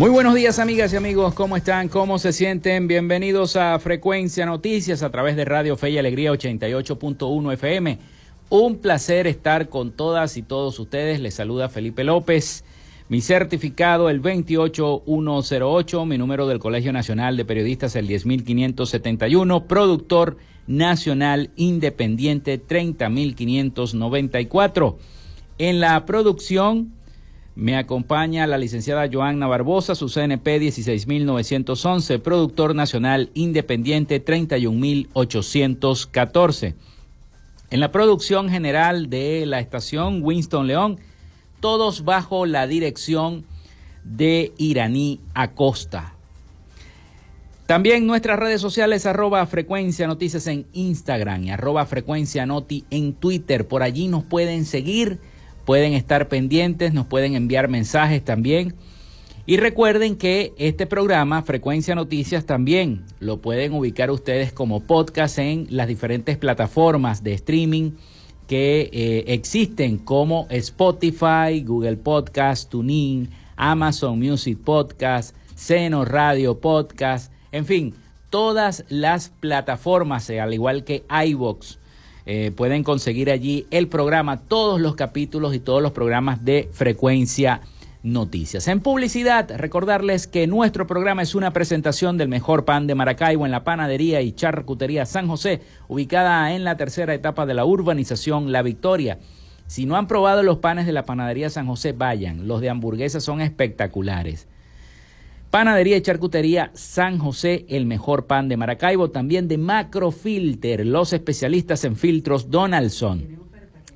Muy buenos días amigas y amigos, ¿cómo están? ¿Cómo se sienten? Bienvenidos a Frecuencia Noticias a través de Radio Fe y Alegría 88.1 FM. Un placer estar con todas y todos ustedes. Les saluda Felipe López. Mi certificado el 28108, mi número del Colegio Nacional de Periodistas el 10571, productor nacional independiente 30594. En la producción me acompaña la licenciada Joanna Barbosa, su CNP 16911, productor nacional independiente 31814. En la producción general de la estación Winston León, todos bajo la dirección de Iraní Acosta. También nuestras redes sociales, arroba frecuencia noticias en Instagram y arroba frecuencia noti en Twitter. Por allí nos pueden seguir pueden estar pendientes, nos pueden enviar mensajes también. Y recuerden que este programa, Frecuencia Noticias, también lo pueden ubicar ustedes como podcast en las diferentes plataformas de streaming que eh, existen como Spotify, Google Podcast, TuneIn, Amazon Music Podcast, Seno Radio Podcast, en fin, todas las plataformas, eh, al igual que iVoox, eh, pueden conseguir allí el programa, todos los capítulos y todos los programas de frecuencia noticias. En publicidad, recordarles que nuestro programa es una presentación del mejor pan de Maracaibo en la panadería y charcutería San José, ubicada en la tercera etapa de la urbanización La Victoria. Si no han probado los panes de la panadería San José, vayan. Los de hamburguesas son espectaculares. Panadería y Charcutería San José, el mejor pan de Maracaibo, también de Macrofilter, los especialistas en filtros Donaldson.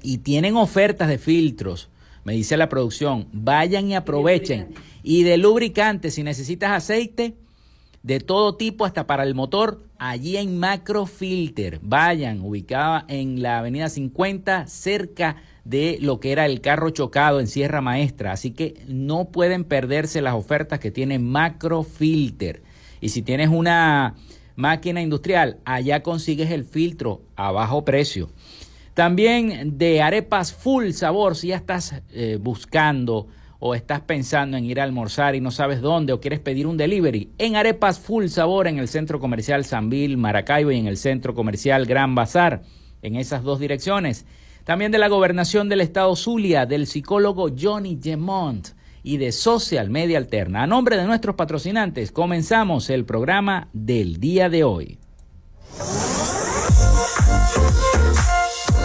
Y tienen ofertas de filtros, me dice la producción, vayan y aprovechen. Y de lubricante, si necesitas aceite de todo tipo, hasta para el motor, allí en Macrofilter, vayan, ubicada en la avenida 50, cerca de lo que era el carro chocado en Sierra Maestra. Así que no pueden perderse las ofertas que tiene Macrofilter. Y si tienes una máquina industrial, allá consigues el filtro a bajo precio. También de arepas full sabor, si ya estás eh, buscando o estás pensando en ir a almorzar y no sabes dónde o quieres pedir un delivery, en arepas full sabor en el centro comercial Sanville, Maracaibo y en el centro comercial Gran Bazar, en esas dos direcciones. También de la gobernación del estado Zulia, del psicólogo Johnny Gemont y de Social Media Alterna. A nombre de nuestros patrocinantes, comenzamos el programa del día de hoy.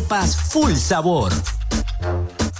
arepas full sabor.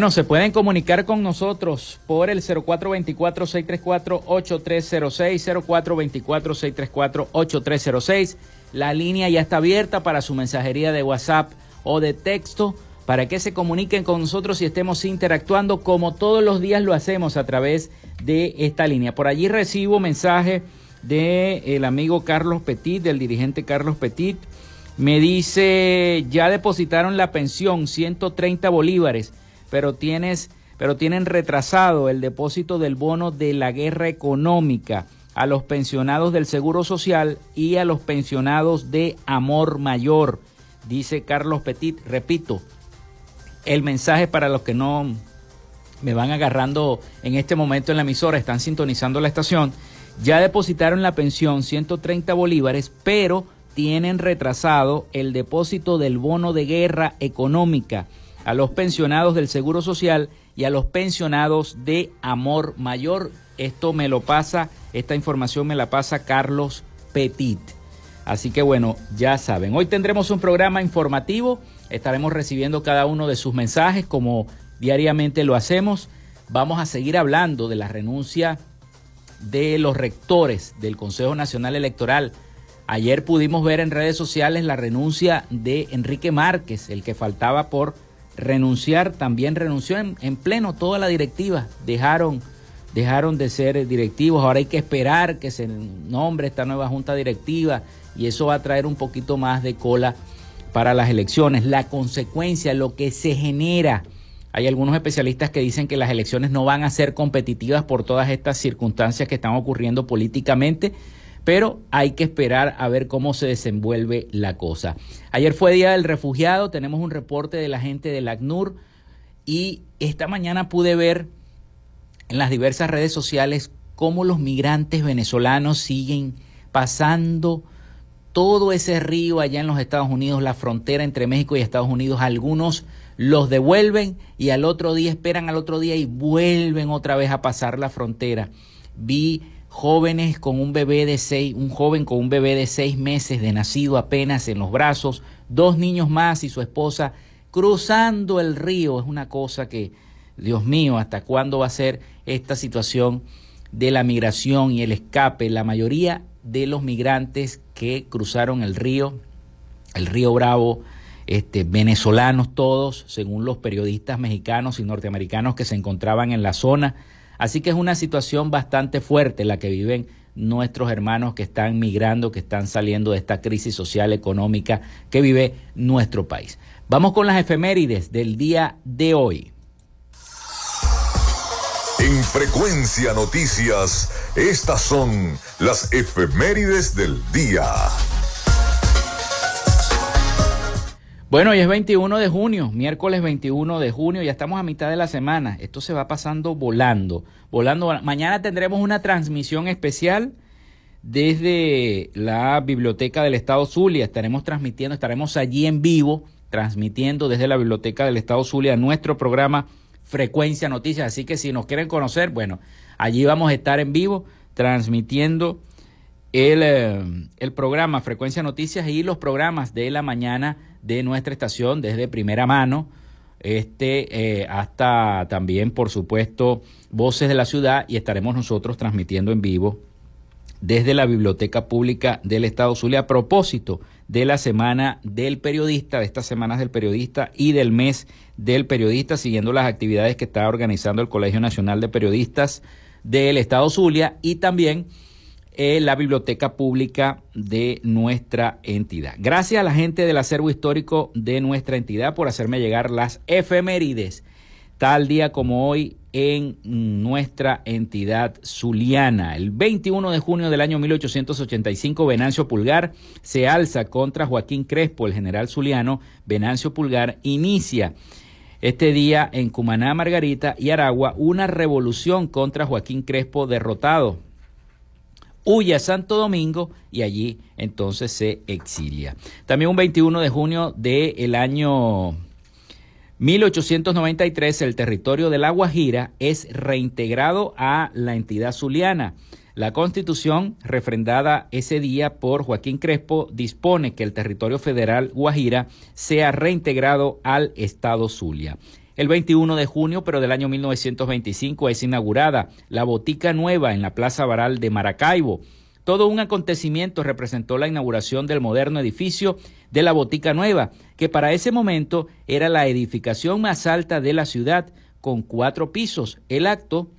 Bueno, se pueden comunicar con nosotros por el 0424-634-8306, 0424-634-8306. La línea ya está abierta para su mensajería de WhatsApp o de texto para que se comuniquen con nosotros y estemos interactuando como todos los días lo hacemos a través de esta línea. Por allí recibo mensaje del amigo Carlos Petit, del dirigente Carlos Petit. Me dice, ya depositaron la pensión, 130 bolívares pero tienes pero tienen retrasado el depósito del bono de la guerra económica a los pensionados del Seguro Social y a los pensionados de Amor Mayor, dice Carlos Petit. Repito, el mensaje para los que no me van agarrando en este momento en la emisora, están sintonizando la estación. ya depositaron la pensión 130 bolívares, pero tienen retrasado el depósito del bono de guerra económica a los pensionados del Seguro Social y a los pensionados de Amor Mayor. Esto me lo pasa, esta información me la pasa Carlos Petit. Así que bueno, ya saben, hoy tendremos un programa informativo, estaremos recibiendo cada uno de sus mensajes como diariamente lo hacemos. Vamos a seguir hablando de la renuncia de los rectores del Consejo Nacional Electoral. Ayer pudimos ver en redes sociales la renuncia de Enrique Márquez, el que faltaba por renunciar, también renunció en, pleno toda la directiva. Dejaron, dejaron de ser directivos. Ahora hay que esperar que se nombre esta nueva junta directiva y eso va a traer un poquito más de cola para las elecciones. La consecuencia, lo que se genera hay algunos especialistas que dicen que las elecciones no van a ser competitivas por todas estas circunstancias que están ocurriendo políticamente, pero hay que esperar a ver cómo se desenvuelve la cosa. Ayer fue Día del Refugiado, tenemos un reporte de la gente del ACNUR y esta mañana pude ver en las diversas redes sociales cómo los migrantes venezolanos siguen pasando todo ese río allá en los Estados Unidos, la frontera entre México y Estados Unidos, algunos los devuelven y al otro día esperan al otro día y vuelven otra vez a pasar la frontera. Vi jóvenes con un bebé de seis, un joven con un bebé de seis meses de nacido apenas en los brazos, dos niños más y su esposa cruzando el río. Es una cosa que, Dios mío, ¿hasta cuándo va a ser esta situación de la migración y el escape? La mayoría de los migrantes que cruzaron el río, el río Bravo, este, venezolanos todos, según los periodistas mexicanos y norteamericanos que se encontraban en la zona. Así que es una situación bastante fuerte la que viven nuestros hermanos que están migrando, que están saliendo de esta crisis social, económica que vive nuestro país. Vamos con las efemérides del día de hoy. En frecuencia noticias, estas son las efemérides del día. Bueno, hoy es 21 de junio, miércoles 21 de junio, ya estamos a mitad de la semana. Esto se va pasando volando, volando. Mañana tendremos una transmisión especial desde la Biblioteca del Estado Zulia. Estaremos transmitiendo, estaremos allí en vivo, transmitiendo desde la Biblioteca del Estado Zulia nuestro programa Frecuencia Noticias. Así que si nos quieren conocer, bueno, allí vamos a estar en vivo transmitiendo el, eh, el programa Frecuencia Noticias y los programas de la mañana de nuestra estación desde primera mano, este, eh, hasta también, por supuesto, Voces de la Ciudad y estaremos nosotros transmitiendo en vivo desde la Biblioteca Pública del Estado Zulia a propósito de la Semana del Periodista, de estas semanas del periodista y del mes del periodista, siguiendo las actividades que está organizando el Colegio Nacional de Periodistas del Estado Zulia y también en la biblioteca pública de nuestra entidad. Gracias a la gente del acervo histórico de nuestra entidad por hacerme llegar las efemérides, tal día como hoy en nuestra entidad zuliana. El 21 de junio del año 1885, Venancio Pulgar se alza contra Joaquín Crespo, el general zuliano. Venancio Pulgar inicia este día en Cumaná, Margarita y Aragua una revolución contra Joaquín Crespo derrotado huye a Santo Domingo y allí entonces se exilia. También un 21 de junio del año 1893 el territorio de La Guajira es reintegrado a la entidad zuliana. La constitución, refrendada ese día por Joaquín Crespo, dispone que el territorio federal Guajira sea reintegrado al estado Zulia. El 21 de junio, pero del año 1925, es inaugurada la Botica Nueva en la Plaza Baral de Maracaibo. Todo un acontecimiento representó la inauguración del moderno edificio de la Botica Nueva, que para ese momento era la edificación más alta de la ciudad, con cuatro pisos. El acto,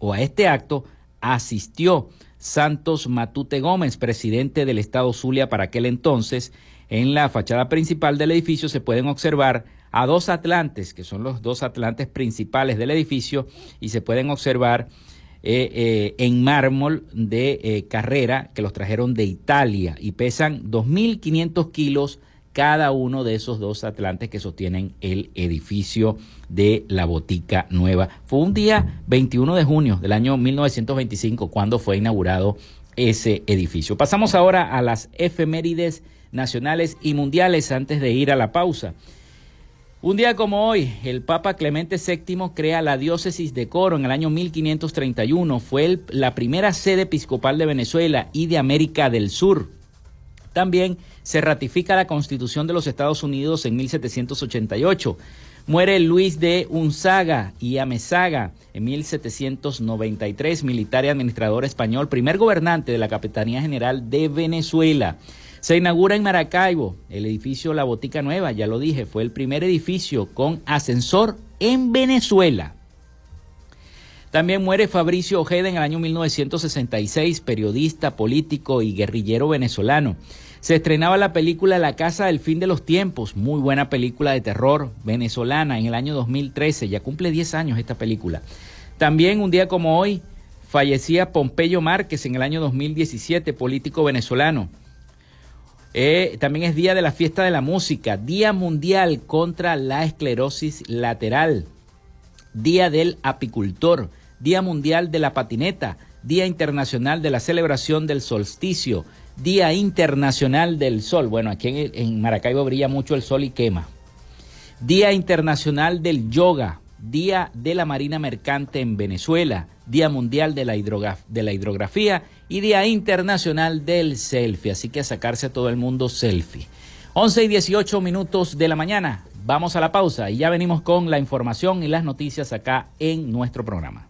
o a este acto, asistió Santos Matute Gómez, presidente del Estado Zulia para aquel entonces. En la fachada principal del edificio se pueden observar a dos atlantes, que son los dos atlantes principales del edificio, y se pueden observar eh, eh, en mármol de eh, carrera que los trajeron de Italia y pesan 2.500 kilos cada uno de esos dos atlantes que sostienen el edificio de la Botica Nueva. Fue un día 21 de junio del año 1925 cuando fue inaugurado ese edificio. Pasamos ahora a las efemérides nacionales y mundiales antes de ir a la pausa. Un día como hoy, el Papa Clemente VII crea la diócesis de Coro en el año 1531. Fue la primera sede episcopal de Venezuela y de América del Sur. También se ratifica la Constitución de los Estados Unidos en 1788. Muere Luis de Unzaga y Amezaga en 1793, militar y administrador español, primer gobernante de la Capitanía General de Venezuela. Se inaugura en Maracaibo el edificio La Botica Nueva, ya lo dije, fue el primer edificio con ascensor en Venezuela. También muere Fabricio Ojeda en el año 1966, periodista, político y guerrillero venezolano. Se estrenaba la película La Casa del Fin de los Tiempos, muy buena película de terror venezolana en el año 2013, ya cumple 10 años esta película. También un día como hoy fallecía Pompeyo Márquez en el año 2017, político venezolano. Eh, también es Día de la Fiesta de la Música, Día Mundial contra la Esclerosis Lateral, Día del Apicultor, Día Mundial de la Patineta, Día Internacional de la Celebración del Solsticio, Día Internacional del Sol. Bueno, aquí en, en Maracaibo brilla mucho el sol y quema. Día Internacional del Yoga, Día de la Marina Mercante en Venezuela, Día Mundial de la, de la Hidrografía y Día Internacional del Selfie. Así que a sacarse a todo el mundo selfie. 11 y 18 minutos de la mañana. Vamos a la pausa y ya venimos con la información y las noticias acá en nuestro programa.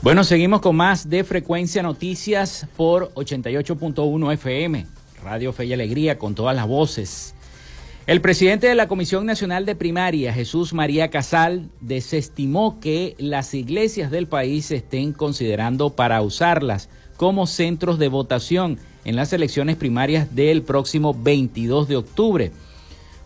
Bueno, seguimos con más de Frecuencia Noticias por 88.1 FM, Radio Fe y Alegría, con todas las voces. El presidente de la Comisión Nacional de Primaria, Jesús María Casal, desestimó que las iglesias del país estén considerando para usarlas como centros de votación en las elecciones primarias del próximo 22 de octubre.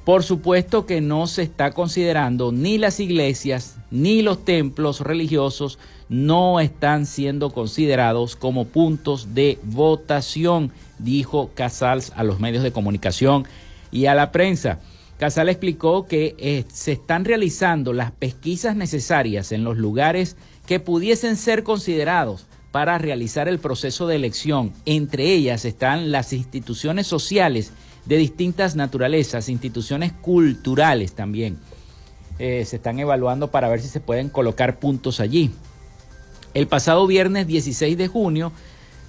Por supuesto que no se está considerando ni las iglesias ni los templos religiosos no están siendo considerados como puntos de votación, dijo Casals a los medios de comunicación y a la prensa. Casal explicó que eh, se están realizando las pesquisas necesarias en los lugares que pudiesen ser considerados para realizar el proceso de elección. Entre ellas están las instituciones sociales de distintas naturalezas, instituciones culturales también. Eh, se están evaluando para ver si se pueden colocar puntos allí. El pasado viernes 16 de junio,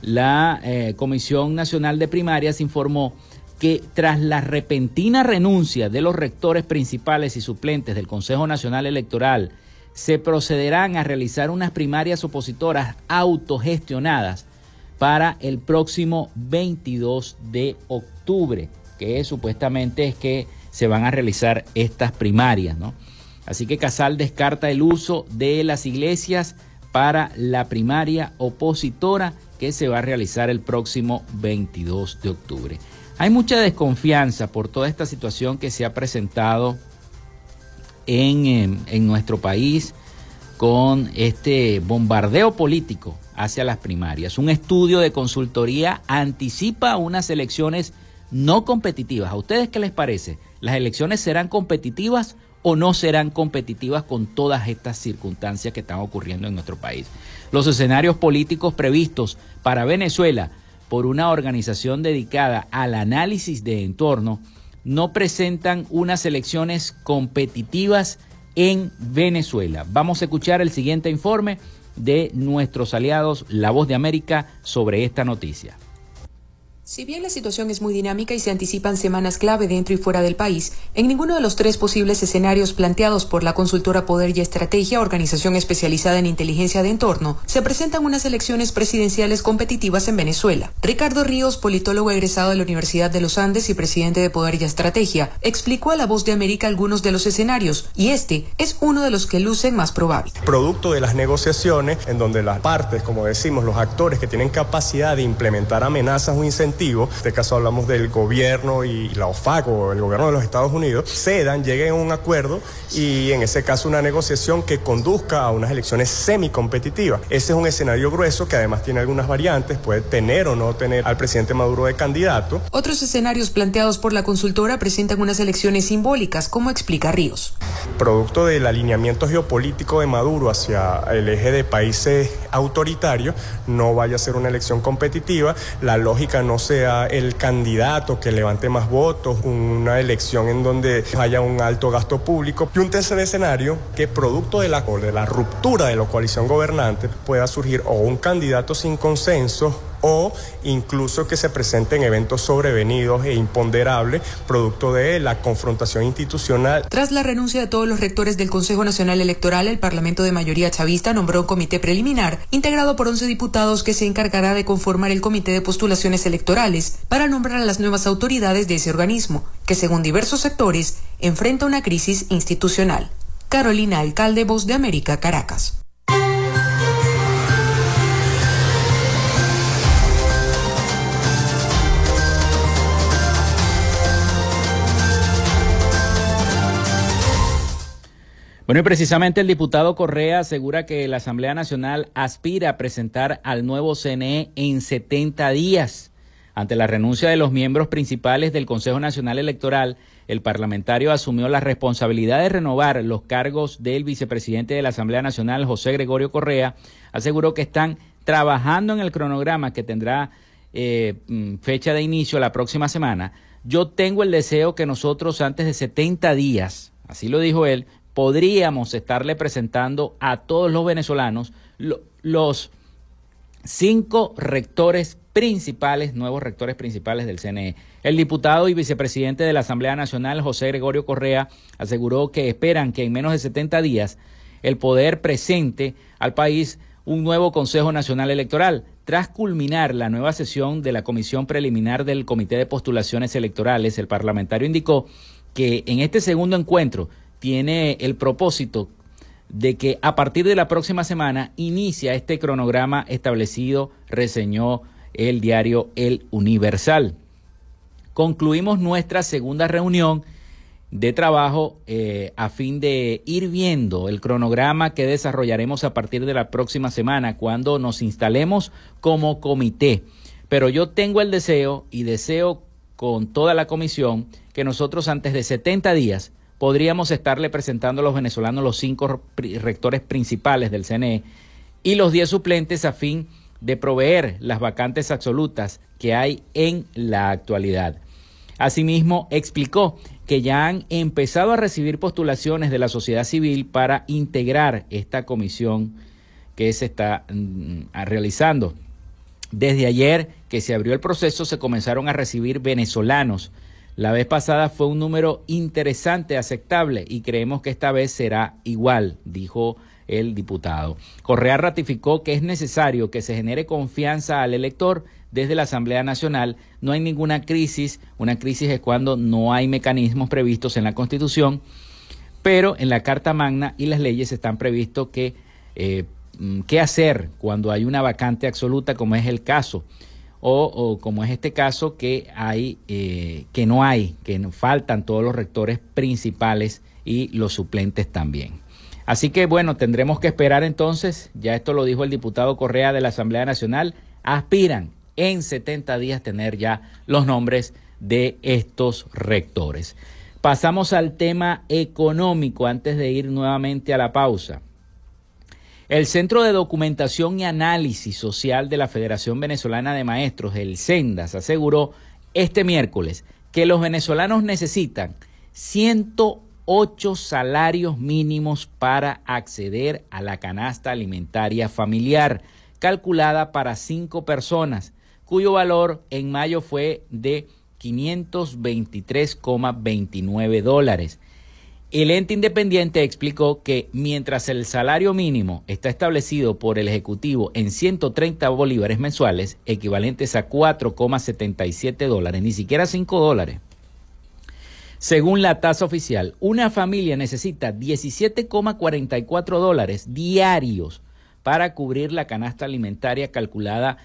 la eh, Comisión Nacional de Primarias informó que tras la repentina renuncia de los rectores principales y suplentes del Consejo Nacional Electoral, se procederán a realizar unas primarias opositoras autogestionadas para el próximo 22 de octubre, que supuestamente es que se van a realizar estas primarias, ¿no? Así que Casal descarta el uso de las iglesias para la primaria opositora que se va a realizar el próximo 22 de octubre. Hay mucha desconfianza por toda esta situación que se ha presentado en, en nuestro país con este bombardeo político hacia las primarias. Un estudio de consultoría anticipa unas elecciones no competitivas. ¿A ustedes qué les parece? ¿Las elecciones serán competitivas o no serán competitivas con todas estas circunstancias que están ocurriendo en nuestro país? Los escenarios políticos previstos para Venezuela por una organización dedicada al análisis de entorno no presentan unas elecciones competitivas en Venezuela. Vamos a escuchar el siguiente informe de nuestros aliados La Voz de América sobre esta noticia. Si bien la situación es muy dinámica y se anticipan semanas clave dentro y fuera del país, en ninguno de los tres posibles escenarios planteados por la consultora Poder y Estrategia, organización especializada en inteligencia de entorno, se presentan unas elecciones presidenciales competitivas en Venezuela. Ricardo Ríos, politólogo egresado de la Universidad de los Andes y presidente de Poder y Estrategia, explicó a La Voz de América algunos de los escenarios y este es uno de los que lucen más probable. Producto de las negociaciones en donde las partes, como decimos, los actores que tienen capacidad de implementar amenazas o incentivos, en este caso hablamos del gobierno y la OFAC o el gobierno de los Estados Unidos, cedan, lleguen a un acuerdo y en ese caso una negociación que conduzca a unas elecciones semicompetitivas. Ese es un escenario grueso que además tiene algunas variantes, puede tener o no tener al presidente Maduro de candidato. Otros escenarios planteados por la consultora presentan unas elecciones simbólicas, como explica Ríos. Producto del alineamiento geopolítico de Maduro hacia el eje de países autoritarios, no vaya a ser una elección competitiva, la lógica no sea el candidato que levante más votos, una elección en donde haya un alto gasto público y un tercer escenario que producto de la, de la ruptura de la coalición gobernante pueda surgir o un candidato sin consenso o incluso que se presenten eventos sobrevenidos e imponderables producto de la confrontación institucional. Tras la renuncia de todos los rectores del Consejo Nacional Electoral, el Parlamento de mayoría chavista nombró un comité preliminar integrado por 11 diputados que se encargará de conformar el comité de postulaciones electorales para nombrar a las nuevas autoridades de ese organismo, que según diversos sectores enfrenta una crisis institucional. Carolina Alcalde, Voz de América, Caracas. Bueno, y precisamente el diputado Correa asegura que la Asamblea Nacional aspira a presentar al nuevo CNE en 70 días. Ante la renuncia de los miembros principales del Consejo Nacional Electoral, el parlamentario asumió la responsabilidad de renovar los cargos del vicepresidente de la Asamblea Nacional, José Gregorio Correa. Aseguró que están trabajando en el cronograma que tendrá eh, mm, fecha de inicio la próxima semana. Yo tengo el deseo que nosotros antes de 70 días, así lo dijo él, podríamos estarle presentando a todos los venezolanos los cinco rectores principales, nuevos rectores principales del CNE. El diputado y vicepresidente de la Asamblea Nacional, José Gregorio Correa, aseguró que esperan que en menos de 70 días el poder presente al país un nuevo Consejo Nacional Electoral. Tras culminar la nueva sesión de la Comisión Preliminar del Comité de Postulaciones Electorales, el parlamentario indicó que en este segundo encuentro tiene el propósito de que a partir de la próxima semana inicia este cronograma establecido, reseñó el diario El Universal. Concluimos nuestra segunda reunión de trabajo eh, a fin de ir viendo el cronograma que desarrollaremos a partir de la próxima semana cuando nos instalemos como comité. Pero yo tengo el deseo y deseo con toda la comisión que nosotros antes de 70 días podríamos estarle presentando a los venezolanos los cinco rectores principales del CNE y los diez suplentes a fin de proveer las vacantes absolutas que hay en la actualidad. Asimismo, explicó que ya han empezado a recibir postulaciones de la sociedad civil para integrar esta comisión que se está mm, realizando. Desde ayer que se abrió el proceso se comenzaron a recibir venezolanos la vez pasada fue un número interesante, aceptable, y creemos que esta vez será igual, dijo el diputado. Correa ratificó que es necesario que se genere confianza al elector desde la Asamblea Nacional. No hay ninguna crisis. Una crisis es cuando no hay mecanismos previstos en la Constitución, pero en la Carta Magna y las leyes están previstos que eh, mm, qué hacer cuando hay una vacante absoluta, como es el caso, o, como es este caso que hay, eh, que no hay, que faltan todos los rectores principales y los suplentes también. Así que bueno, tendremos que esperar entonces, ya esto lo dijo el diputado Correa de la Asamblea Nacional, aspiran en 70 días tener ya los nombres de estos rectores. Pasamos al tema económico antes de ir nuevamente a la pausa. El Centro de Documentación y Análisis Social de la Federación Venezolana de Maestros, el CENDAS, aseguró este miércoles que los venezolanos necesitan 108 salarios mínimos para acceder a la canasta alimentaria familiar, calculada para cinco personas, cuyo valor en mayo fue de 523,29 dólares. El ente independiente explicó que mientras el salario mínimo está establecido por el Ejecutivo en 130 bolívares mensuales, equivalentes a 4,77 dólares, ni siquiera 5 dólares, según la tasa oficial, una familia necesita 17,44 dólares diarios para cubrir la canasta alimentaria calculada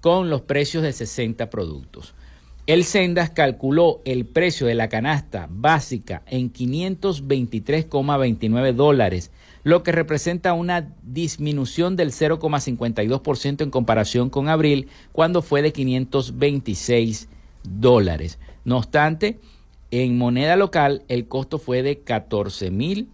con los precios de 60 productos. El Sendas calculó el precio de la canasta básica en 523,29 dólares, lo que representa una disminución del 0,52% en comparación con abril, cuando fue de 526 dólares. No obstante, en moneda local el costo fue de 14 mil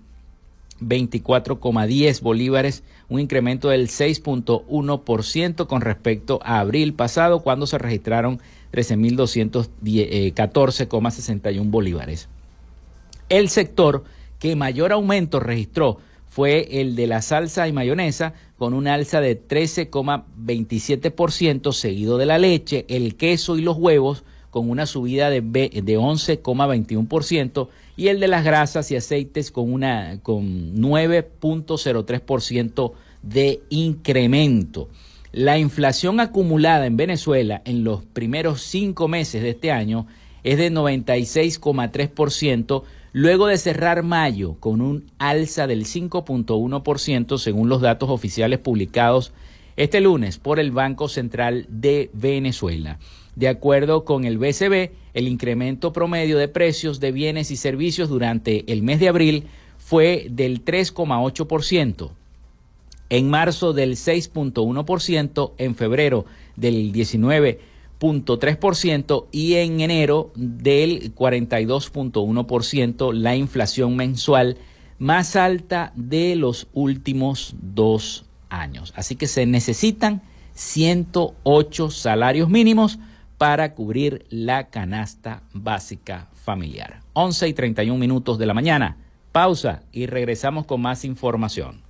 24,10 bolívares, un incremento del 6.1% con respecto a abril pasado, cuando se registraron 13.214,61 eh, bolívares. El sector que mayor aumento registró fue el de la salsa y mayonesa, con un alza de 13,27%, seguido de la leche, el queso y los huevos, con una subida de, de 11,21%, y el de las grasas y aceites con, una, con 9,03% de incremento. La inflación acumulada en Venezuela en los primeros cinco meses de este año es de 96,3%, luego de cerrar mayo con un alza del 5.1% según los datos oficiales publicados este lunes por el Banco Central de Venezuela. De acuerdo con el BCB, el incremento promedio de precios de bienes y servicios durante el mes de abril fue del 3,8% en marzo del 6.1%, en febrero del 19.3% y en enero del 42.1%, la inflación mensual más alta de los últimos dos años. Así que se necesitan 108 salarios mínimos para cubrir la canasta básica familiar. 11 y 31 minutos de la mañana. Pausa y regresamos con más información.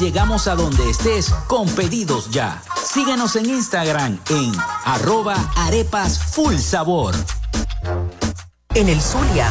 llegamos a donde estés con pedidos ya. Síguenos en Instagram en arroba arepas full sabor. En el Zulia,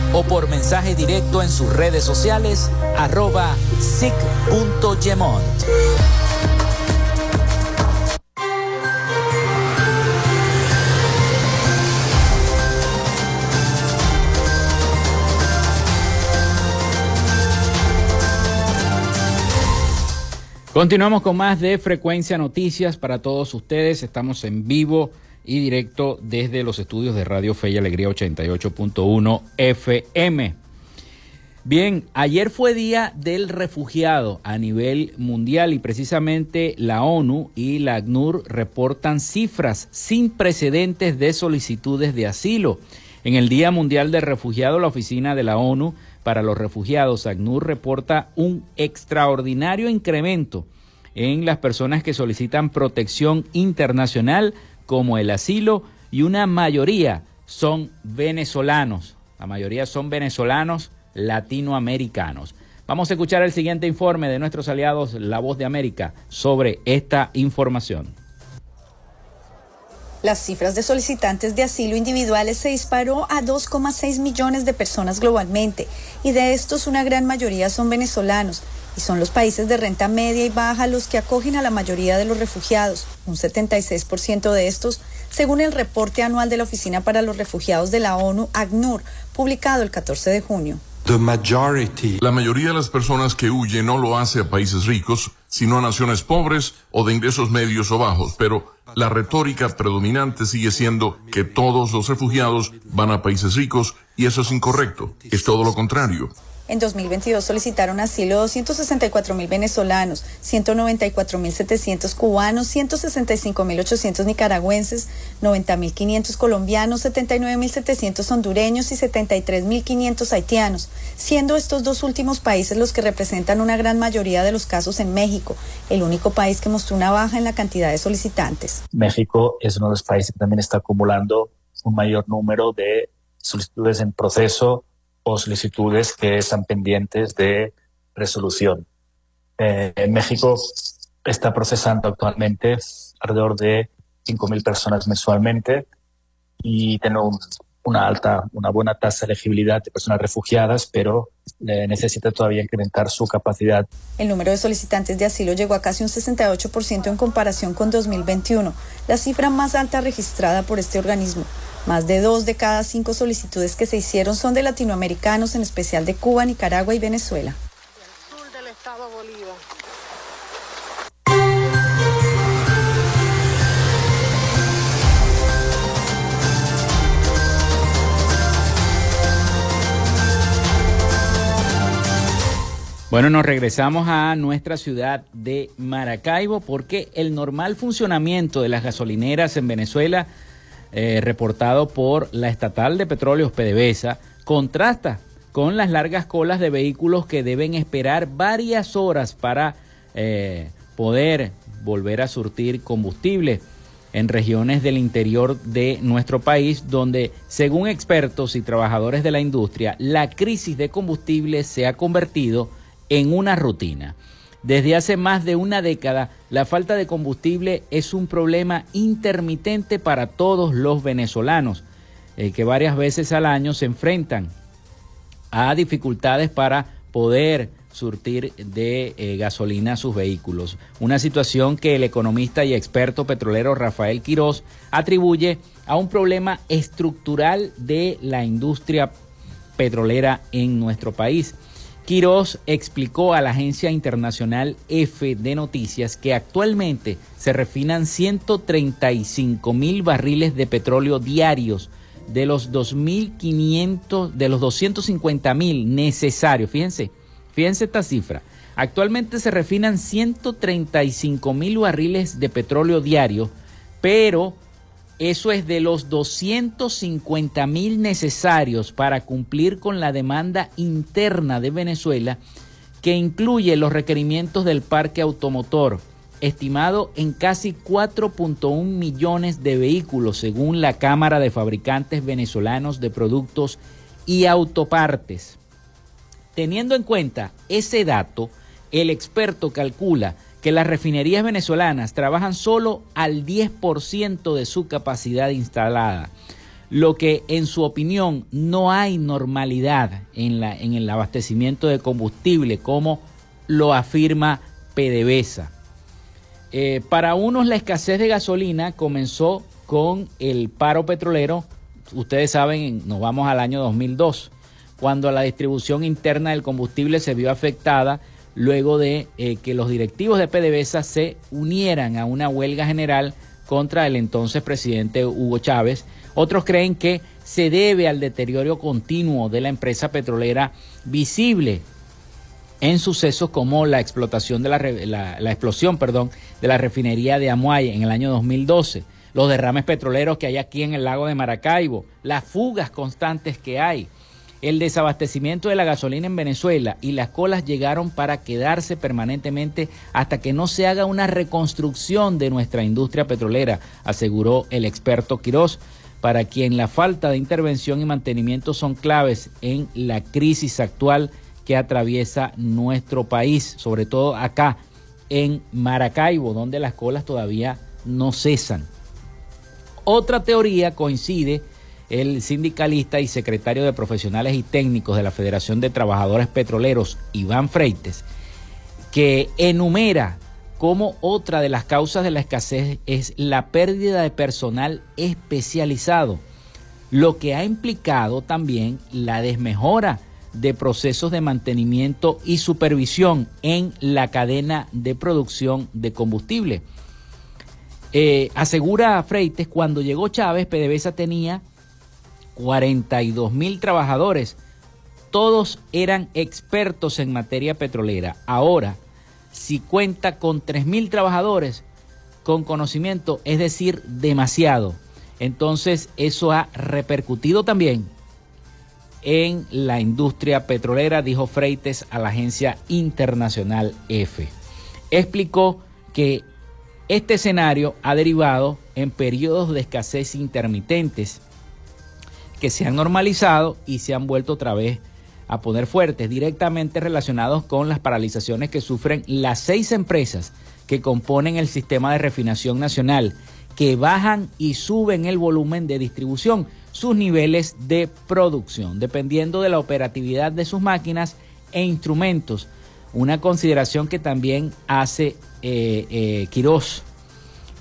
o por mensaje directo en sus redes sociales arroba sic.gemont. Continuamos con más de Frecuencia Noticias para todos ustedes. Estamos en vivo y directo desde los estudios de Radio Fe y Alegría 88.1 FM. Bien, ayer fue Día del Refugiado a nivel mundial y precisamente la ONU y la ACNUR reportan cifras sin precedentes de solicitudes de asilo. En el Día Mundial del Refugiado, la Oficina de la ONU para los Refugiados, ACNUR, reporta un extraordinario incremento en las personas que solicitan protección internacional como el asilo y una mayoría son venezolanos. La mayoría son venezolanos latinoamericanos. Vamos a escuchar el siguiente informe de nuestros aliados La Voz de América sobre esta información. Las cifras de solicitantes de asilo individuales se disparó a 2,6 millones de personas globalmente y de estos una gran mayoría son venezolanos y son los países de renta media y baja los que acogen a la mayoría de los refugiados, un 76% de estos, según el reporte anual de la Oficina para los Refugiados de la ONU, ACNUR, publicado el 14 de junio. La mayoría de las personas que huyen no lo hace a países ricos, sino a naciones pobres o de ingresos medios o bajos, pero la retórica predominante sigue siendo que todos los refugiados van a países ricos y eso es incorrecto. Es todo lo contrario. En 2022 solicitaron asilo 264 mil venezolanos, 194 mil 700 cubanos, 165 mil 800 nicaragüenses, 90 mil 500 colombianos, 79 mil 700 hondureños y 73 mil 500 haitianos, siendo estos dos últimos países los que representan una gran mayoría de los casos en México, el único país que mostró una baja en la cantidad de solicitantes. México es uno de los países que también está acumulando un mayor número de solicitudes en proceso o solicitudes que están pendientes de resolución. Eh, en México está procesando actualmente alrededor de 5.000 personas mensualmente y tiene una alta, una buena tasa de elegibilidad de personas refugiadas, pero necesita todavía incrementar su capacidad. El número de solicitantes de asilo llegó a casi un 68% en comparación con 2021, la cifra más alta registrada por este organismo. Más de dos de cada cinco solicitudes que se hicieron son de latinoamericanos, en especial de Cuba, Nicaragua y Venezuela. Bueno, nos regresamos a nuestra ciudad de Maracaibo porque el normal funcionamiento de las gasolineras en Venezuela eh, reportado por la estatal de petróleos PDVSA, contrasta con las largas colas de vehículos que deben esperar varias horas para eh, poder volver a surtir combustible en regiones del interior de nuestro país, donde, según expertos y trabajadores de la industria, la crisis de combustible se ha convertido en una rutina. Desde hace más de una década, la falta de combustible es un problema intermitente para todos los venezolanos, eh, que varias veces al año se enfrentan a dificultades para poder surtir de eh, gasolina a sus vehículos. Una situación que el economista y experto petrolero Rafael Quirós atribuye a un problema estructural de la industria petrolera en nuestro país. Quiroz explicó a la agencia internacional F de Noticias que actualmente se refinan 135 mil barriles de petróleo diarios de los 2.500, de los 250 mil necesarios. Fíjense, fíjense esta cifra. Actualmente se refinan 135 mil barriles de petróleo diario, pero eso es de los 250 mil necesarios para cumplir con la demanda interna de Venezuela, que incluye los requerimientos del parque automotor, estimado en casi 4.1 millones de vehículos, según la Cámara de Fabricantes Venezolanos de Productos y Autopartes. Teniendo en cuenta ese dato, el experto calcula que las refinerías venezolanas trabajan solo al 10% de su capacidad instalada, lo que en su opinión no hay normalidad en, la, en el abastecimiento de combustible como lo afirma PDVSA. Eh, para unos la escasez de gasolina comenzó con el paro petrolero, ustedes saben, nos vamos al año 2002, cuando la distribución interna del combustible se vio afectada luego de eh, que los directivos de PDVSA se unieran a una huelga general contra el entonces presidente Hugo Chávez. Otros creen que se debe al deterioro continuo de la empresa petrolera visible en sucesos como la explotación de la, la, explosión, perdón, de la refinería de Amuay en el año 2012, los derrames petroleros que hay aquí en el lago de Maracaibo, las fugas constantes que hay, el desabastecimiento de la gasolina en Venezuela y las colas llegaron para quedarse permanentemente hasta que no se haga una reconstrucción de nuestra industria petrolera, aseguró el experto Quirós, para quien la falta de intervención y mantenimiento son claves en la crisis actual que atraviesa nuestro país, sobre todo acá en Maracaibo, donde las colas todavía no cesan. Otra teoría coincide el sindicalista y secretario de Profesionales y Técnicos de la Federación de Trabajadores Petroleros, Iván Freites, que enumera como otra de las causas de la escasez es la pérdida de personal especializado, lo que ha implicado también la desmejora de procesos de mantenimiento y supervisión en la cadena de producción de combustible. Eh, asegura Freites, cuando llegó Chávez, PDVSA tenía 42 mil trabajadores, todos eran expertos en materia petrolera. Ahora, si cuenta con 3.000 trabajadores con conocimiento, es decir, demasiado. Entonces, eso ha repercutido también en la industria petrolera, dijo Freites a la agencia internacional EFE. Explicó que este escenario ha derivado en periodos de escasez intermitentes que se han normalizado y se han vuelto otra vez a poner fuertes, directamente relacionados con las paralizaciones que sufren las seis empresas que componen el sistema de refinación nacional, que bajan y suben el volumen de distribución, sus niveles de producción, dependiendo de la operatividad de sus máquinas e instrumentos. Una consideración que también hace eh, eh, Quirós.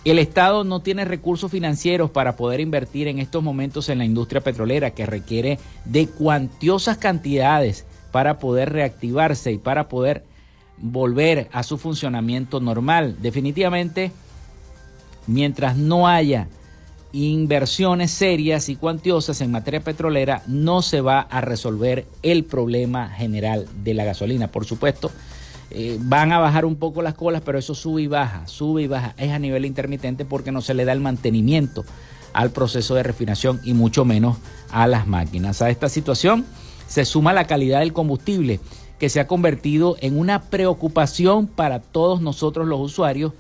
El Estado no tiene recursos financieros para poder invertir en estos momentos en la industria petrolera que requiere de cuantiosas cantidades para poder reactivarse y para poder volver a su funcionamiento normal. Definitivamente, mientras no haya inversiones serias y cuantiosas en materia petrolera, no se va a resolver el problema general de la gasolina. Por supuesto, eh, van a bajar un poco las colas, pero eso sube y baja, sube y baja. Es a nivel intermitente porque no se le da el mantenimiento al proceso de refinación y mucho menos a las máquinas. A esta situación se suma la calidad del combustible que se ha convertido en una preocupación para todos nosotros los usuarios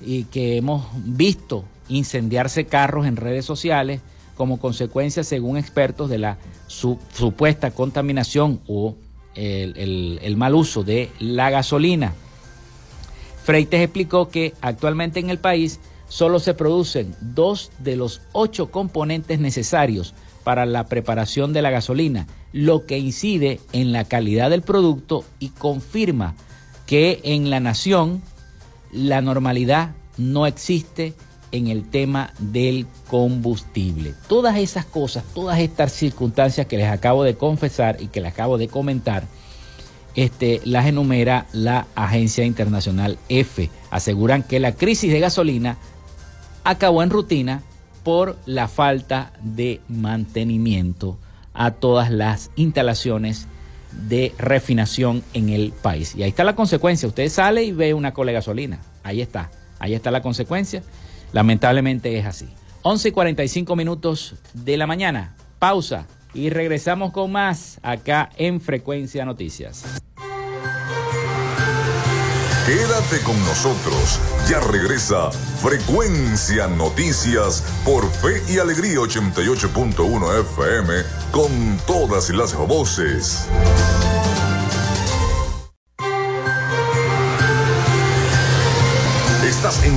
y que hemos visto incendiarse carros en redes sociales como consecuencia, según expertos, de la supuesta contaminación o el, mal uso de la gasolina. Freites explicó que actualmente en el país solo se producen dos de los ocho componentes necesarios para la preparación de la gasolina, lo que incide en la calidad del producto y confirma que en la nación la normalidad no existe en el tema del combustible. Todas esas cosas, todas estas circunstancias que les acabo de confesar y que les acabo de comentar, este, las enumera la agencia internacional F. Aseguran que la crisis de gasolina acabó en rutina por la falta de mantenimiento a todas las instalaciones de refinación en el país. Y ahí está la consecuencia. Usted sale y ve una cola de gasolina. Ahí está. Ahí está la consecuencia. Lamentablemente es así. 11 y 45 minutos de la mañana. Pausa y regresamos con más acá en Frecuencia Noticias. Quédate con nosotros. Ya regresa Frecuencia Noticias por Fe y Alegría 88.1 FM con todas las voces.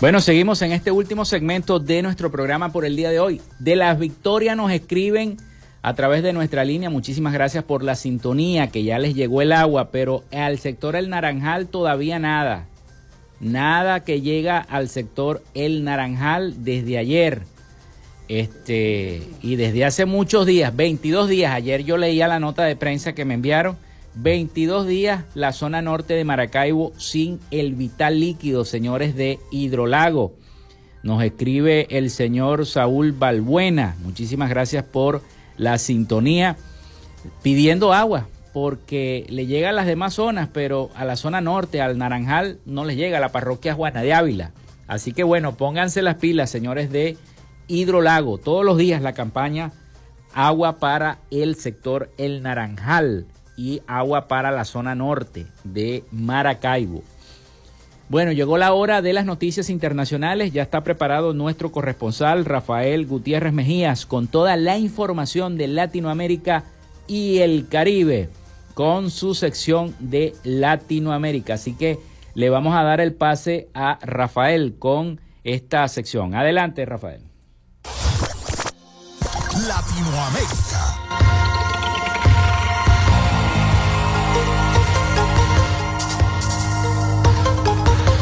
Bueno, seguimos en este último segmento de nuestro programa por el día de hoy. De las victorias nos escriben a través de nuestra línea. Muchísimas gracias por la sintonía, que ya les llegó el agua, pero al sector El Naranjal todavía nada. Nada que llega al sector El Naranjal desde ayer. Este, y desde hace muchos días, 22 días. Ayer yo leía la nota de prensa que me enviaron 22 días la zona norte de Maracaibo sin el vital líquido, señores de Hidrolago. Nos escribe el señor Saúl Balbuena. Muchísimas gracias por la sintonía. Pidiendo agua, porque le llega a las demás zonas, pero a la zona norte, al Naranjal, no les llega a la parroquia Juana de Ávila. Así que bueno, pónganse las pilas, señores de Hidrolago. Todos los días la campaña agua para el sector El Naranjal y agua para la zona norte de Maracaibo. Bueno, llegó la hora de las noticias internacionales. Ya está preparado nuestro corresponsal Rafael Gutiérrez Mejías con toda la información de Latinoamérica y el Caribe con su sección de Latinoamérica. Así que le vamos a dar el pase a Rafael con esta sección. Adelante, Rafael. Latinoamérica.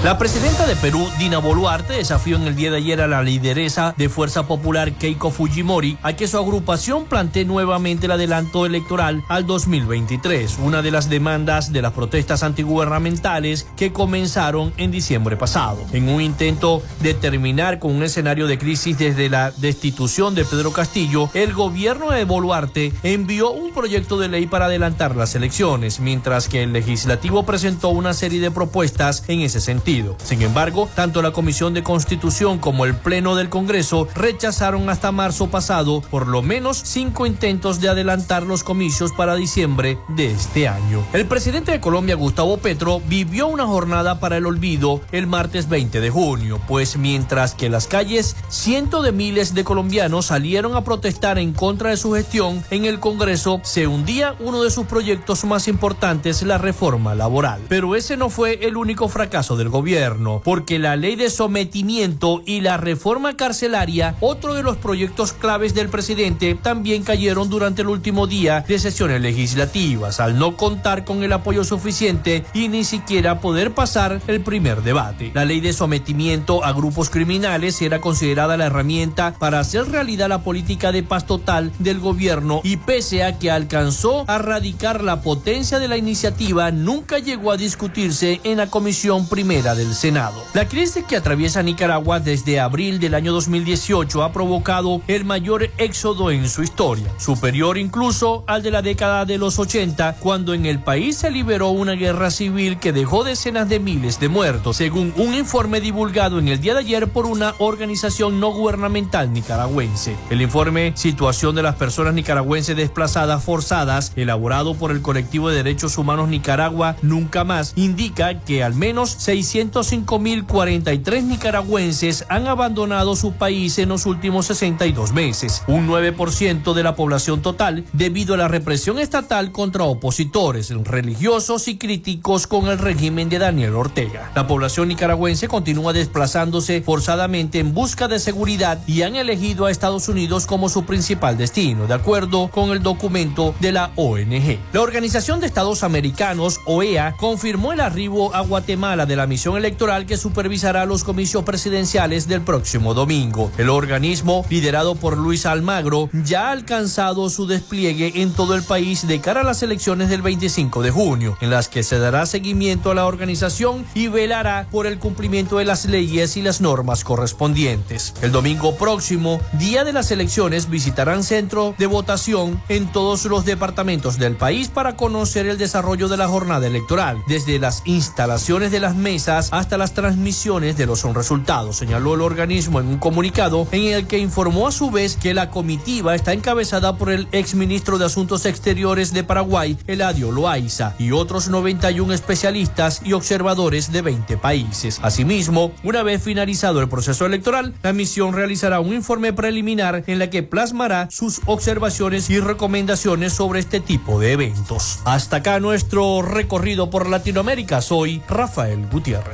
La presidenta de Perú, Dina Boluarte, desafió en el día de ayer a la lideresa de Fuerza Popular, Keiko Fujimori, a que su agrupación plantee nuevamente el adelanto electoral al 2023, una de las demandas de las protestas antigubernamentales que comenzaron en diciembre pasado. En un intento de terminar con un escenario de crisis desde la destitución de Pedro Castillo, el gobierno de Boluarte envió un proyecto de ley para adelantar las elecciones, mientras que el legislativo presentó una serie de propuestas en ese sentido. Sin embargo, tanto la Comisión de Constitución como el Pleno del Congreso rechazaron hasta marzo pasado por lo menos cinco intentos de adelantar los comicios para diciembre de este año. El presidente de Colombia, Gustavo Petro, vivió una jornada para el olvido el martes 20 de junio, pues mientras que las calles cientos de miles de colombianos salieron a protestar en contra de su gestión, en el Congreso se hundía uno de sus proyectos más importantes, la reforma laboral. Pero ese no fue el único fracaso del gobierno gobierno, porque la ley de sometimiento y la reforma carcelaria, otro de los proyectos claves del presidente, también cayeron durante el último día de sesiones legislativas, al no contar con el apoyo suficiente y ni siquiera poder pasar el primer debate. La ley de sometimiento a grupos criminales era considerada la herramienta para hacer realidad la política de paz total del gobierno y pese a que alcanzó a radicar la potencia de la iniciativa, nunca llegó a discutirse en la comisión primera del Senado. La crisis que atraviesa Nicaragua desde abril del año 2018 ha provocado el mayor éxodo en su historia, superior incluso al de la década de los 80, cuando en el país se liberó una guerra civil que dejó decenas de miles de muertos, según un informe divulgado en el día de ayer por una organización no gubernamental nicaragüense. El informe Situación de las personas nicaragüenses desplazadas forzadas, elaborado por el colectivo de derechos humanos Nicaragua Nunca Más, indica que al menos 600 105.043 nicaragüenses han abandonado su país en los últimos 62 meses, un 9% de la población total, debido a la represión estatal contra opositores religiosos y críticos con el régimen de Daniel Ortega. La población nicaragüense continúa desplazándose forzadamente en busca de seguridad y han elegido a Estados Unidos como su principal destino, de acuerdo con el documento de la ONG. La Organización de Estados Americanos, OEA, confirmó el arribo a Guatemala de la misión electoral que supervisará los comicios presidenciales del próximo domingo. El organismo, liderado por Luis Almagro, ya ha alcanzado su despliegue en todo el país de cara a las elecciones del 25 de junio, en las que se dará seguimiento a la organización y velará por el cumplimiento de las leyes y las normas correspondientes. El domingo próximo, día de las elecciones, visitarán centro de votación en todos los departamentos del país para conocer el desarrollo de la jornada electoral, desde las instalaciones de las mesas hasta las transmisiones de los resultados, señaló el organismo en un comunicado en el que informó a su vez que la comitiva está encabezada por el exministro de Asuntos Exteriores de Paraguay, Eladio Loaiza, y otros 91 especialistas y observadores de 20 países. Asimismo, una vez finalizado el proceso electoral, la misión realizará un informe preliminar en la que plasmará sus observaciones y recomendaciones sobre este tipo de eventos. Hasta acá nuestro recorrido por Latinoamérica. Soy Rafael Gutiérrez.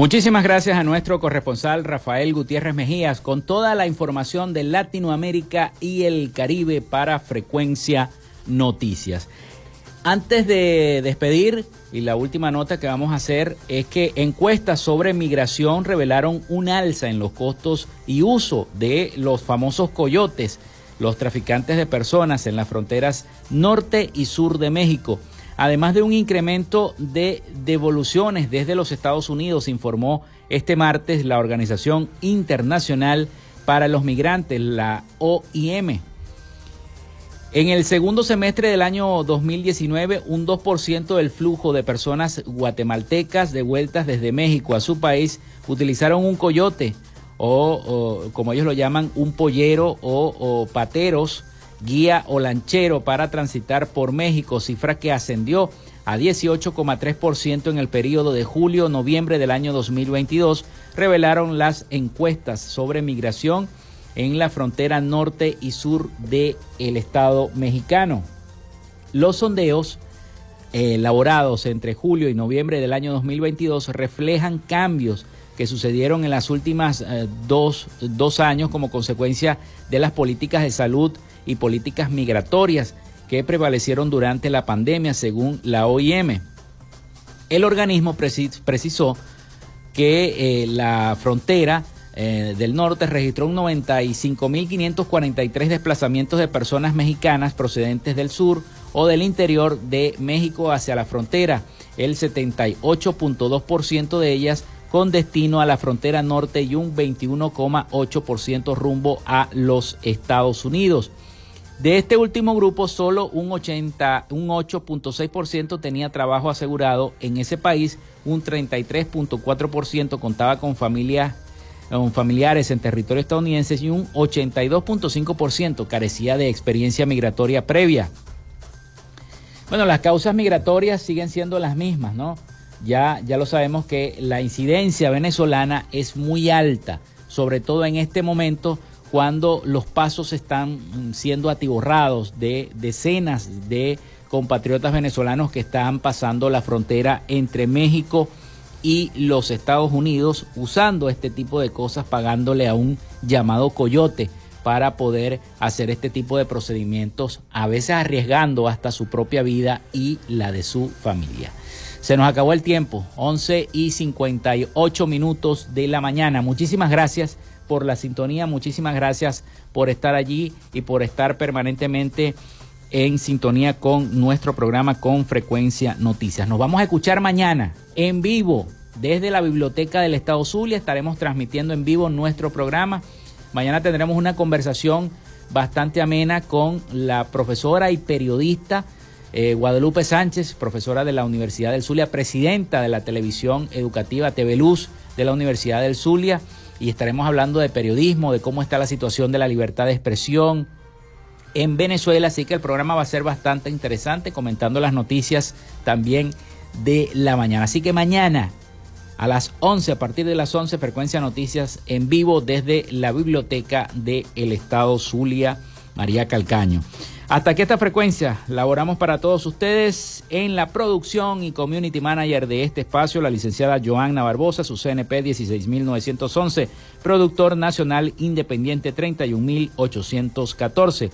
Muchísimas gracias a nuestro corresponsal Rafael Gutiérrez Mejías con toda la información de Latinoamérica y el Caribe para Frecuencia noticias. Antes de despedir, y la última nota que vamos a hacer es que encuestas sobre migración revelaron un alza en los costos y uso de los famosos coyotes, los traficantes de personas en las fronteras norte y sur de México. Además de un incremento de devoluciones desde los Estados Unidos, informó este martes la Organización Internacional para los Migrantes, la OIM. En el segundo semestre del año 2019, un 2% del flujo de personas guatemaltecas de vueltas desde México a su país utilizaron un coyote o, como ellos lo llaman, un pollero o, o pateros, guía o lanchero para transitar por México, cifra que ascendió a 18,3% en el periodo de julio-noviembre del año 2022, revelaron las encuestas sobre migración en la frontera norte y sur del el estado mexicano. Los sondeos eh, elaborados entre julio y noviembre del año 2022 reflejan cambios que sucedieron en las últimas eh, dos, dos años como consecuencia de las políticas de salud y políticas migratorias que prevalecieron durante la pandemia, según la OIM. El organismo precisó que eh, la frontera eh, del norte registró un 95.543 desplazamientos de personas mexicanas procedentes del sur o del interior de México hacia la frontera, el 78.2% de ellas con destino a la frontera norte y un 21,8% rumbo a los Estados Unidos. De este último grupo, solo un, 80, un 8.6% tenía trabajo asegurado en ese país, un 33.4% contaba con familias familiares en territorio estadounidense y un 82.5% carecía de experiencia migratoria previa. Bueno, las causas migratorias siguen siendo las mismas, ¿no? Ya, ya lo sabemos que la incidencia venezolana es muy alta, sobre todo en este momento cuando los pasos están siendo atiborrados de decenas de compatriotas venezolanos que están pasando la frontera entre México y y los Estados Unidos usando este tipo de cosas, pagándole a un llamado coyote para poder hacer este tipo de procedimientos, a veces arriesgando hasta su propia vida y la de su familia. Se nos acabó el tiempo, 11 y 58 minutos de la mañana. Muchísimas gracias por la sintonía, muchísimas gracias por estar allí y por estar permanentemente en sintonía con nuestro programa con frecuencia noticias. Nos vamos a escuchar mañana en vivo desde la Biblioteca del Estado Zulia. Estaremos transmitiendo en vivo nuestro programa. Mañana tendremos una conversación bastante amena con la profesora y periodista eh, Guadalupe Sánchez, profesora de la Universidad del Zulia, presidenta de la televisión educativa TV Luz de la Universidad del Zulia. Y estaremos hablando de periodismo, de cómo está la situación de la libertad de expresión, en Venezuela, así que el programa va a ser bastante interesante, comentando las noticias también de la mañana. Así que mañana a las 11, a partir de las 11, Frecuencia Noticias en vivo desde la Biblioteca del Estado Zulia, María Calcaño. Hasta aquí esta frecuencia, laboramos para todos ustedes en la producción y community manager de este espacio, la licenciada Joanna Barbosa, su CNP 16911, productor nacional independiente 31814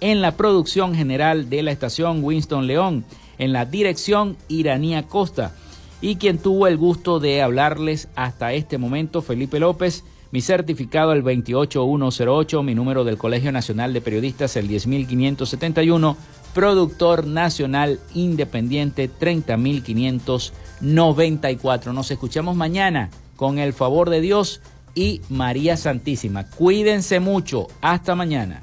en la producción general de la estación Winston León, en la dirección Iranía Costa, y quien tuvo el gusto de hablarles hasta este momento, Felipe López, mi certificado el 28108, mi número del Colegio Nacional de Periodistas el 10571, productor nacional independiente 30594. Nos escuchamos mañana con el favor de Dios y María Santísima. Cuídense mucho. Hasta mañana.